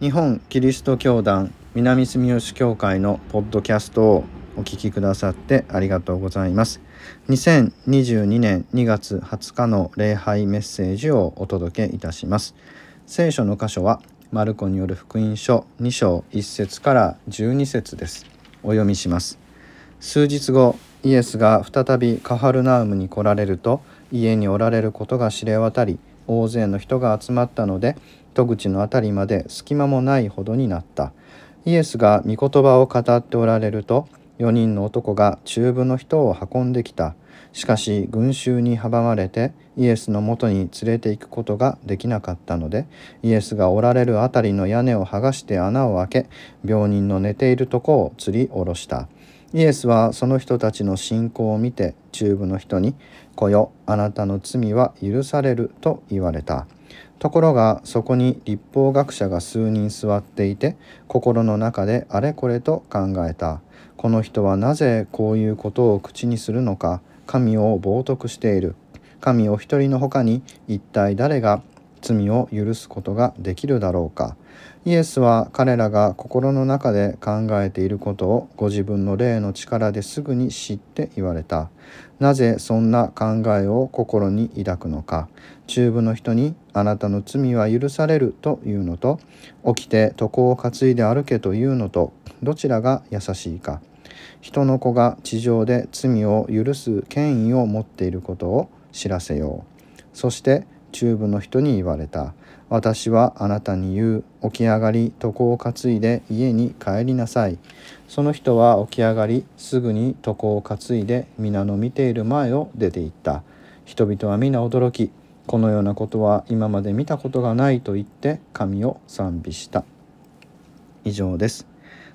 日本キリスト教団南住吉教会のポッドキャストをお聞きくださってありがとうございます。2022年2月20日の礼拝メッセージをお届けいたします。聖書の箇所はマルコによる福音書2章1節から12節です。お読みします。数日後イエスが再びカハルナウムに来られると家におられることが知れ渡り大勢の人が集まったので戸口の辺りまで隙間もないほどになった。イエスが御言葉を語っておられると4人の男が中部の人を運んできた。しかし群衆に阻まれてイエスのもとに連れて行くことができなかったのでイエスがおられる辺りの屋根を剥がして穴を開け病人の寝ているとこを吊り下ろした。イエスはその人たちの信仰を見て中部の人に「来よあなたの罪は許される」と言われた。ところがそこに立法学者が数人座っていて心の中であれこれと考えた。この人はなぜこういうことを口にするのか神を冒涜している。神お一人のほかに一体誰が罪を許すことができるだろうか。イエスは彼らが心の中で考えていることをご自分の霊の力ですぐに知って言われた。なぜそんな考えを心に抱くのか。中部の人にあなたの罪は許されるというのと起きて床を担いで歩けというのとどちらが優しいか。人の子が地上で罪を許す権威を持っていることを知らせよう。そして中部の人に言われた。私はあなたに言う起き上がり床を担いで家に帰りなさい。その人は起き上がりすぐに床を担いで皆の見ている前を出て行った。人々は皆驚きこのようなことは今まで見たことがないと言って神を賛美した。以上です。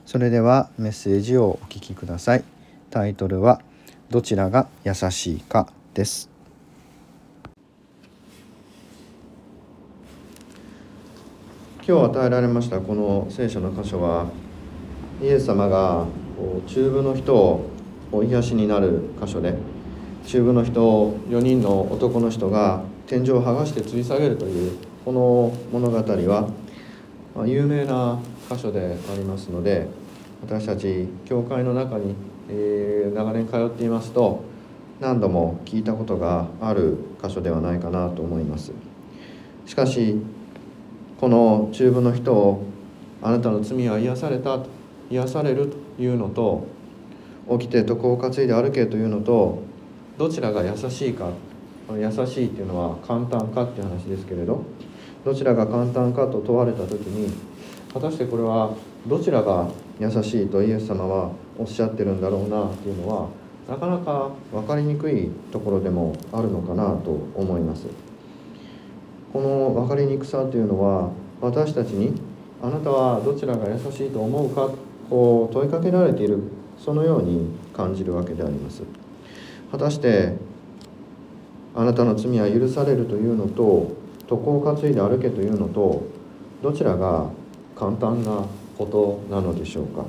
それではメッセージをお聞きください。タイトルはどちらが優しいかです。今日与えられましたこの聖書の箇所はイエス様が中部の人を癒しになる箇所で中部の人を4人の男の人が天井を剥がして吊り下げるというこの物語は有名な箇所でありますので私たち教会の中に、え長年通っていますと何度も聞いたことがある箇所ではないかなと思います。しかしこの中部の人をあなたの罪は癒された癒されるというのと起きて床を担いで歩けというのとどちらが優しいか優しいっていうのは簡単かっていう話ですけれどどちらが簡単かと問われた時に果たしてこれはどちらが優しいとイエス様はおっしゃってるんだろうなっていうのはなかなか分かりにくいところでもあるのかなと思います。この分かりにくさというのは私たちにあなたはどちらが優しいと思うかこう問いかけられているそのように感じるわけであります。果たしてあなたの罪は許されるというのと床を担いで歩けというのとどちらが簡単なことなのでしょうか。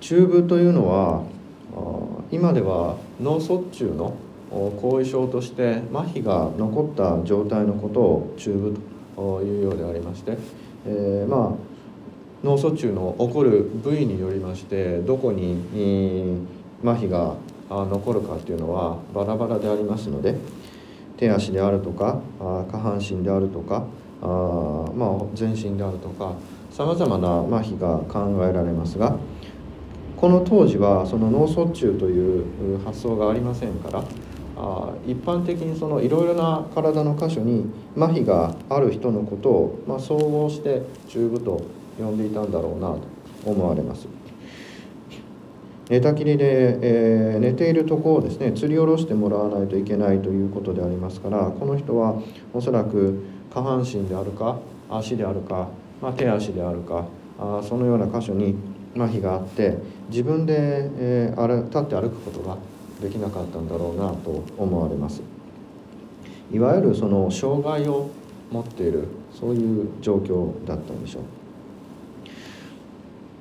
中部というのは今では脳卒中の後遺症として麻痺が残った状態のことを中部というようでありまして、えー、まあ脳卒中の起こる部位によりましてどこに麻痺が残るかっていうのはバラバラでありますので手足であるとか下半身であるとかあ、まあ、全身であるとかさまざまな麻痺が考えられますがこの当時はその脳卒中という発想がありませんからあ一般的にそのいろいろな体の箇所に麻痺がある人のことを、まあ、総合して中部と呼んでいたんだろうなと思われます。寝たきりで、えー、寝ているとこをですね吊り下ろしてもらわないといけないということでありますからこの人はおそらく下半身であるか足であるか、まあ、手足であるかあそのような箇所に麻痺があって自分で、えー、立って歩くことができなかったんだろうなと思われます。いわゆるその障害を持っているそういう状況だったんでしょう。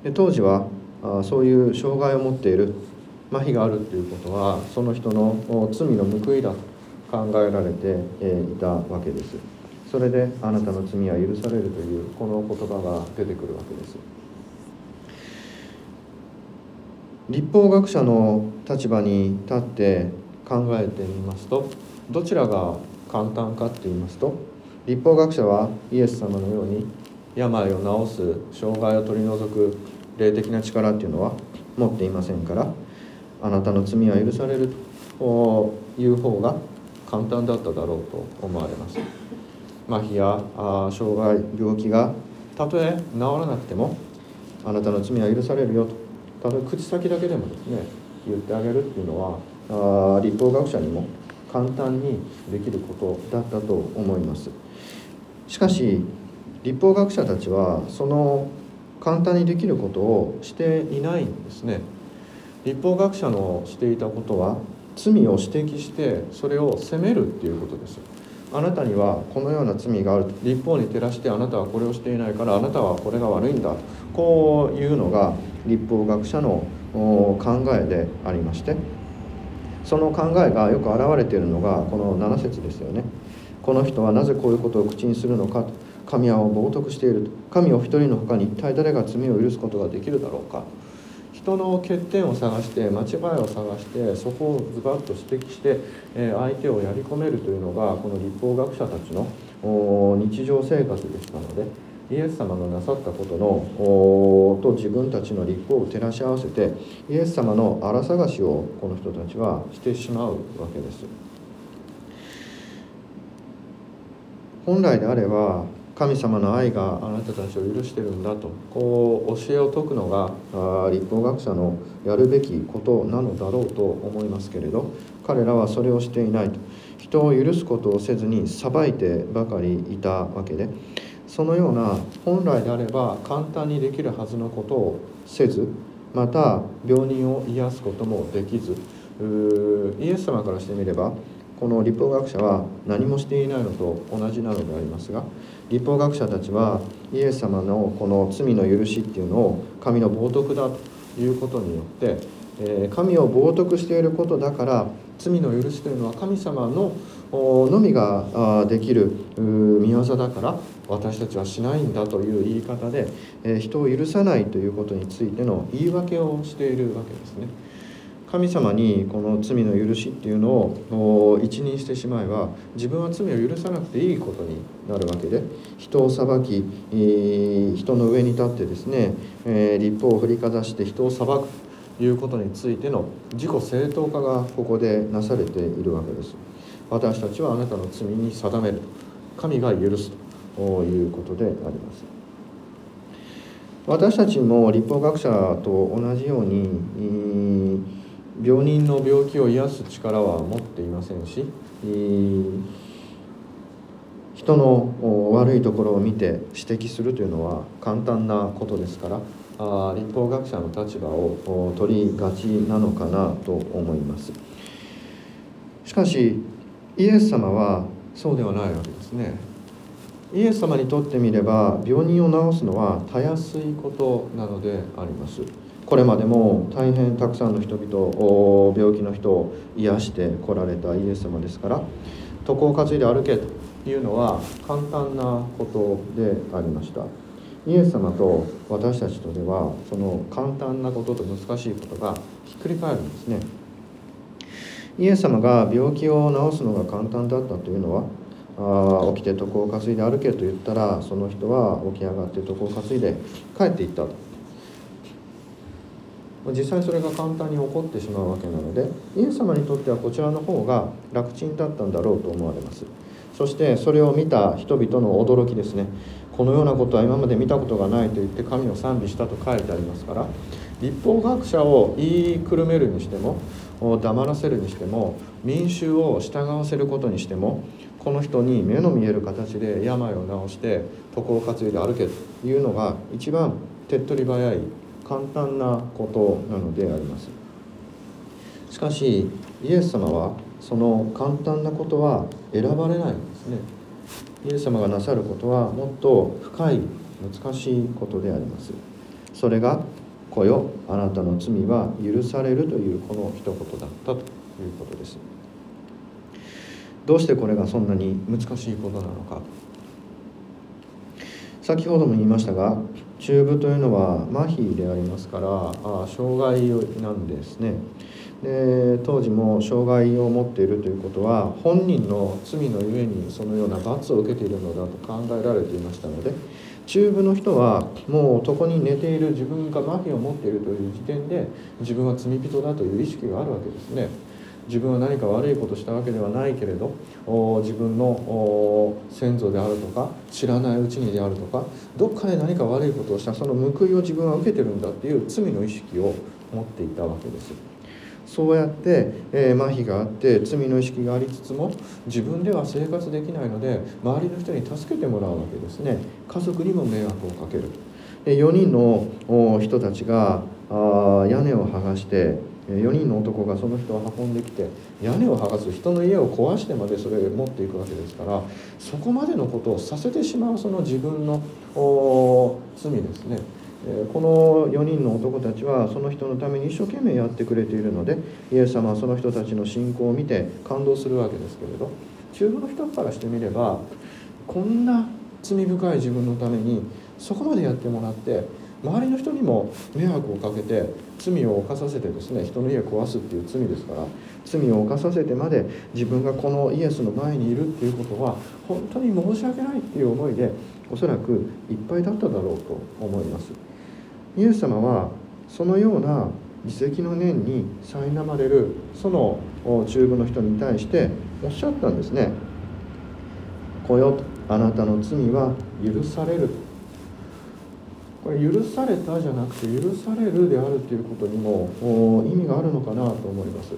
で当時はあそういう障害を持っている麻痺があるっていうことはその人の罪の報いだと考えられていたわけです。それであなたの罪は許されるというこの言葉が出てくるわけです。立法学者の立場に立って考えてみますとどちらが簡単かって言いますと立法学者はイエス様のように病を治す障害を取り除く霊的な力っていうのは持っていませんからあなたの罪は許されるという方が簡単だっただろうと思われます。麻痺や障害病気がたとえ治らなくてもあなたの罪は許されるよと。たとえ口先だけでもですね言ってあげるっていうのはあ立法学者にも簡単にできることだったと思います。しかし立法学者たちはその簡単にできることをしていないんですね。立法学者のしていたことは罪を指摘してそれを責めるっていうことです。あなたにはこのような罪がある。立法に照らしてあなたはこれをしていないからあなたはこれが悪いんだ。こういうのが立法学者の考えでありましてその考えがよく表れているのがこの7節ですよね。この人はなぜこういうことを口にするのかと。神は冒涜していると。神を一人の他に一体誰が罪を許すことができるだろうか。人の欠点を探して間違いを探してそこをズバッと指摘して相手をやり込めるというのがこの立法学者たちの日常生活でしたのでイエス様のなさったことのと自分たちの立法を照らし合わせてイエス様の荒探しをこの人たちはしてしまうわけです。本来であれば神様の愛があなたたちを許してるんだとこう教えを説くのが立法学者のやるべきことなのだろうと思いますけれど彼らはそれをしていないと人を許すことをせずに裁いてばかりいたわけでそのような本来であれば簡単にできるはずのことをせずまた病人を癒すこともできず。イエス様からしてみればこの立法学者は何もしていないのと同じなのでありますが立法学者たちはイエス様のこの罪の許しっていうのを神の冒涜だということによって、神を冒涜していることだから罪の許しというのは神様ののみができる見業だから私たちはしないんだという言い方で人を許さないということについての言い訳をしているわけですね。神様にこの罪の許しっていうのを一任してしまえば自分は罪を許さなくていいことになるわけで人を裁き人の上に立ってですね立法を振りかざして人を裁くということについての自己正当化がここでなされているわけです私たちはあなたの罪に定める神が許すということであります。私たちも立法学者と同じように病人の病気を癒す力は持っていませんし人の悪いところを見て指摘するというのは簡単なことですからあ立法学者の立場を取りがちなのかなと思います。しかしイエス様はそうではないわけですね。イエス様にとってみれば病人を治すのはたやすいことなのであります。これまでも大変たくさんの人々を病気の人を癒してこられたイエス様ですから床を担いで歩けというのは簡単なことでありました。イエス様と私たちとではその簡単なことと難しいことがひっくり返るんですね。イエス様が病気を治すのが簡単だったというのはあ起きて床を担いで歩けと言ったらその人は起き上がって床を担いで帰っていったと。実際それが簡単に起こってしまうわけなのでイエス様にとってはこちらの方が楽ちんだったんだろうと思われます。そしてそれを見た人々の驚きですね。このようなことは今まで見たことがないと言って神を賛美したと書いてありますから立法学者を言いくるめるにしてもを黙らせるにしても民衆を従わせることにしてもこの人に目の見える形で病を治して床を担いで歩けというのが一番手っ取り早い簡単なことなのであります。しかしイエス様はその簡単なことは選ばれないんですね。イエス様がなさることはもっと深い難しいことであります。それが「子よ。あなたの罪は許される」というこの一言だったということです。どうしてこれがそんなに難しいことなのか。先ほども言いましたが中部というのは麻痺でありますからあ障害なんですね。で当時も障害を持っているということは本人の罪のゆえにそのような罰を受けているのだと考えられていましたので中部の人はもう床に寝ている自分が麻痺を持っているという時点で自分は罪人だという意識があるわけですね。自分は何か悪いことしたわけではないけれど自分の先祖であるとか知らないうちにであるとかどっかで何か悪いことをしたその報いを自分は受けてるんだっていう罪の意識を持っていたわけです。そうやって、えー、麻痺があって罪の意識がありつつも自分では生活できないので周りの人に助けてもらうわけですね。家族にも迷惑をかける。で4人の人たちがあ屋根を剥がして4人の男がその人を運んできて屋根を剥がす人の家を壊してまでそれを持っていくわけですからそこまでのことをさせてしまうその自分の罪ですね。この4人の男たちはその人のために一生懸命やってくれているのでイエス様はその人たちの信仰を見て感動するわけですけれど中部の人からしてみればこんな罪深い自分のためにそこまでやってもらって周りの人にも迷惑をかけて罪を犯させてですね人の家を壊すっていう罪ですから罪を犯させてまで自分がこのイエスの前にいるっていうことは本当に申し訳ないっていう思いでおそらくいっぱいだっただろうと思います。イエス様はそのような自責の念に苛まれるその中部の人に対しておっしゃったんですね「来よ」「あなたの罪は許される」これ許されたじゃなくて許されるであるということにも意味があるのかなと思います。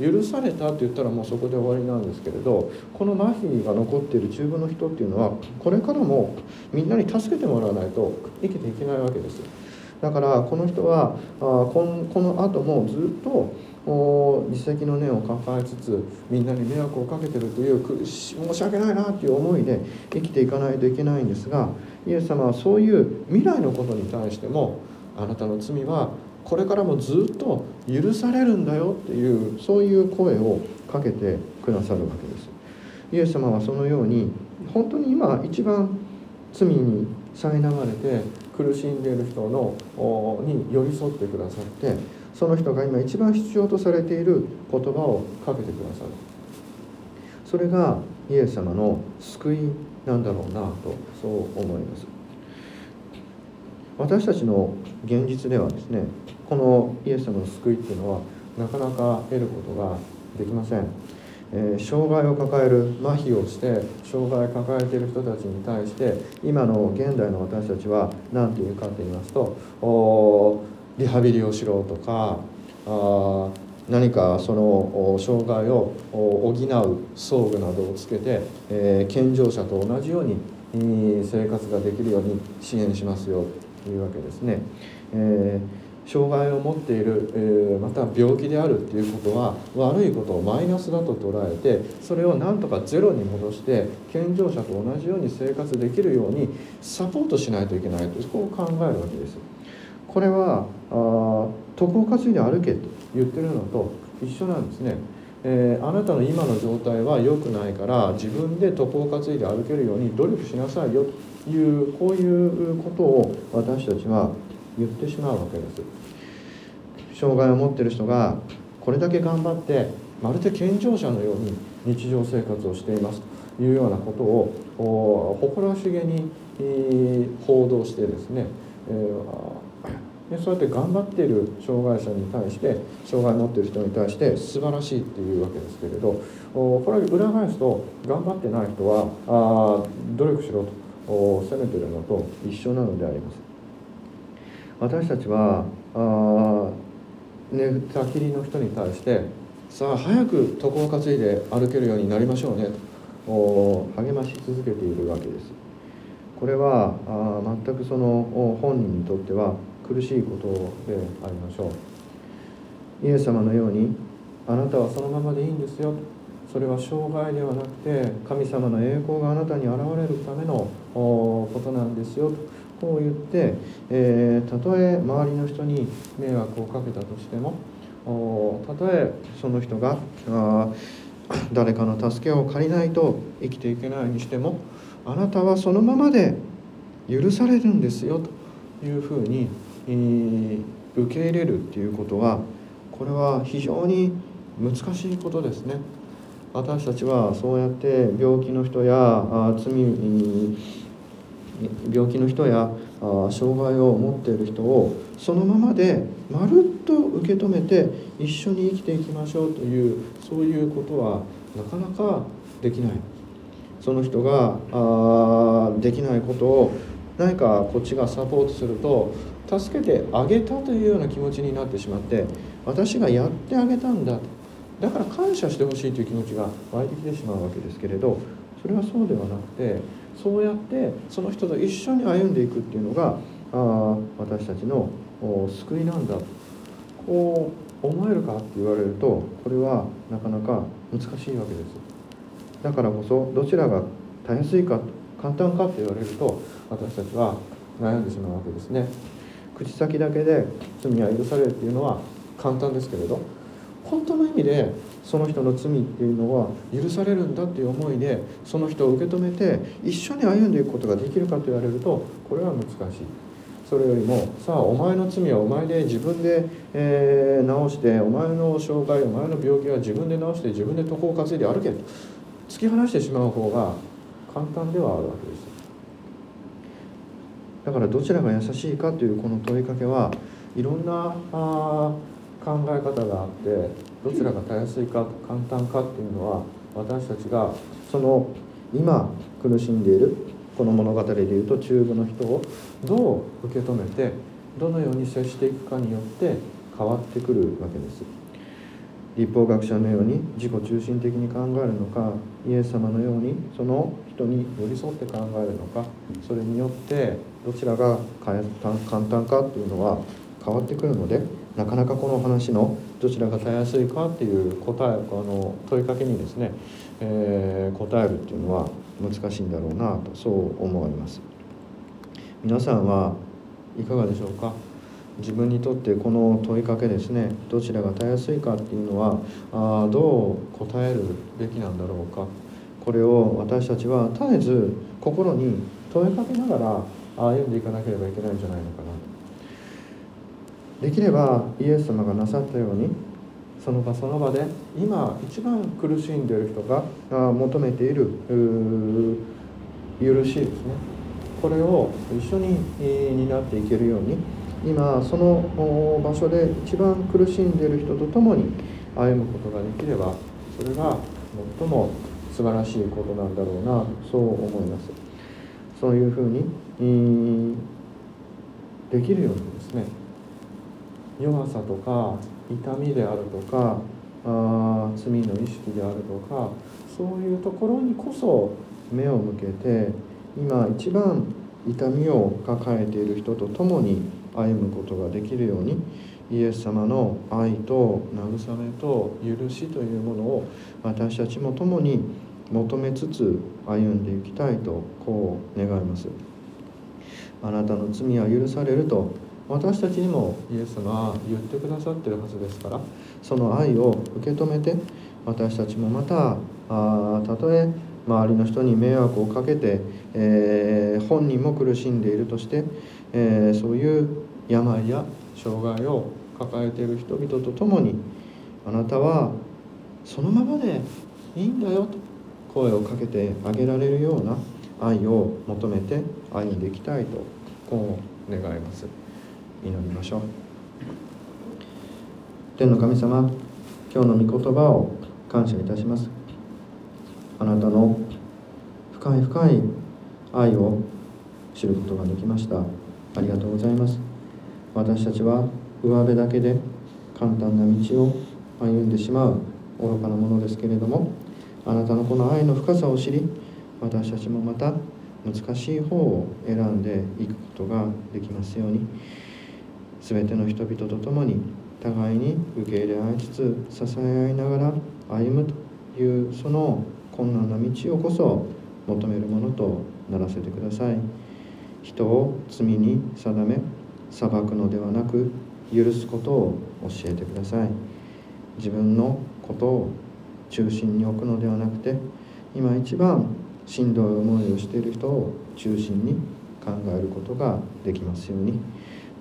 許されたって言ったらもうそこで終わりなんですけれどこの麻痺が残っている中部の人っていうのはこれからもみんなに助けてもらわないと生きていけないわけです。だからこの人はあこのこの後もずっと自責の念を抱えつつみんなに迷惑をかけてるという申し訳ないなという思いで生きていかないといけないんですがイエス様はそういう未来のことに対してもあなたの罪はこれからもずっと許されるんだよっていうそういう声をかけてくださるわけです。イエス様はそのように本当に今一番罪に苛まれて苦しんでいる人のに寄り添ってくださってその人が今一番必要とされている言葉をかけてくださる。それがイエス様の救いなんだろうなとそう思います。私たちの現実ではですねこのイエス様の救いっていうのはなかなか得ることができません。えー、障害を抱える麻痺をして障害を抱えている人たちに対して今の現代の私たちは何て言うかと言いますとリハビリをしろとかあ何かその障害を補う装具などをつけて、えー、健常者と同じように生活ができるように支援しますよというわけですね。えー障害を持っている、えー、また病気であるっていうことは悪いことをマイナスだと捉えてそれをなんとかゼロに戻して健常者と同じように生活できるようにサポートしないといけないとこを考えるわけです。これはあ床を担いで歩けと言ってるのと一緒なんですね。えー、あなたの今の状態は良くないから自分で床を担いで歩けるように努力しなさいよというこういうことを私たちは言ってしまうわけです障害を持ってる人がこれだけ頑張ってまるで健常者のように日常生活をしていますというようなことを誇らしげに報道してですね、でそうやって頑張っている障害者に対して障害を持っている人に対して素晴らしいっていうわけですけれどこれ裏返すと頑張ってない人はあ努力しろと責めてるのと一緒なのであります。私たちはあ寝たきりの人に対してさあ早く床を担いで歩けるようになりましょうねと励まし続けているわけです。これはあ全くその本人にとっては苦しいことでありましょう。イエス様のようにあなたはそのままでいいんですよ。それは障害ではなくて神様の栄光があなたに現れるためのことなんですよ。とこう言って、えー、たとえ周りの人に迷惑をかけたとしてもたとえその人があ 誰かの助けを借りないと生きていけないにしてもあなたはそのままで許されるんですよというふうに、えー、受け入れるっていうことはこれは非常に難しいことですね。私たちはそうやって病気の人や罪病気の人や障害を持っている人をそのままでまるっと受け止めて一緒に生きていきましょうというそういうことはなかなかできない。その人があできないことを何かこっちがサポートすると助けてあげたというような気持ちになってしまって私がやってあげたんだとだから感謝してほしいという気持ちが湧いてきてしまうわけですけれどそれはそうではなくてそうやってその人と一緒に歩んでいくっていうのがあ私たちの救いなんだ。こう思えるかって言われるとこれはなかなか難しいわけです。だからこそどちらがたやすいか簡単かって言われると私たちは悩んでしまうわけですね。口先だけで罪は許されるっていうのは簡単ですけれど本当の意味でその人の罪っていうのは許されるんだっていう思いでその人を受け止めて一緒に歩んでいくことができるかと言われるとこれは難しい。それよりもさあお前の罪はお前で自分で、えー、直してお前の障害お前の病気は自分で治して自分で床を担いで歩けと。突き放してしまう方が簡単ではあるわけです。だからどちらが優しいかというこの問いかけはいろんなあ考え方があってどちらがたやすいか簡単かっていうのは私たちがその今苦しんでいるこの物語でいうと中部の人をどう受け止めてどのように接していくかによって変わってくるわけです。立法学者のように自己中心的に考えるのかイエス様のようにその人に寄り添って考えるのかそれによってどちらが簡単かっていうのは変わってくるのでなかなかこの話のどちらがたやすいかっていう答えあの問いかけにですね、えー、答えるっていうのは難しいんだろうなとそう思われます。皆さんはいかがでしょうか？自分にとってこの問いかけですねどちらがたやすいかっていうのはあどう答えるべきなんだろうか？これを私たちは絶えず心に問いかけながら歩んでいかなければいけないんじゃないのかな。できればイエス様がなさったようにその場その場で今一番苦しんでいる人が求めている許しですね。これを一緒に担っていけるように今その場所で一番苦しんでいる人と共に歩むことができればそれが最も素晴らしいことなんだろうなそう思います。そういうふうにできるようにですね弱さとか痛みであるとかあ罪の意識であるとかそういうところにこそ目を向けて今一番痛みを抱えている人と共に歩むことができるようにイエス様の愛と慰めと許しというものを私たちも共に求めつつ歩んでいきたいとこう願います。あなたの罪は許されると私たちにもイエス様は言ってくださってるはずですからその愛を受け止めて私たちもまたあたとえ周りの人に迷惑をかけて、えー、本人も苦しんでいるとして、えー、そういう病や障害を抱えている人々と共にあなたはそのままでいいんだよと声をかけてあげられるような愛を求めて歩んでいきたいとこう願います。祈りましょう。天の神様今日の御言葉を感謝いたします。あなたの深い深い愛を知ることができました。ありがとうございます。私たちは上辺だけで簡単な道を歩んでしまう愚かなものですけれどもあなたのこの愛の深さを知り私たちもまた難しい方を選んでいくことができますように。全ての人々と共に互いに受け入れ合いつつ支え合いながら歩むというその困難な道をこそ求めるものとならせてください。人を罪に定め裁くのではなく許すことを教えてください。自分のことを中心に置くのではなくて今一番しんどい思いをしている人を中心に考えることができますように。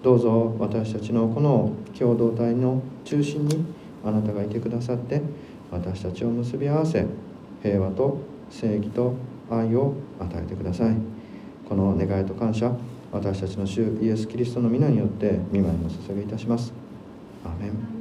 どうぞ私たちのこの共同体の中心にあなたがいてくださって私たちを結び合わせ平和と正義と愛を与えてください。この願いと感謝私たちの主イエス・キリストの皆によって見舞いを捧げいたします。アメン。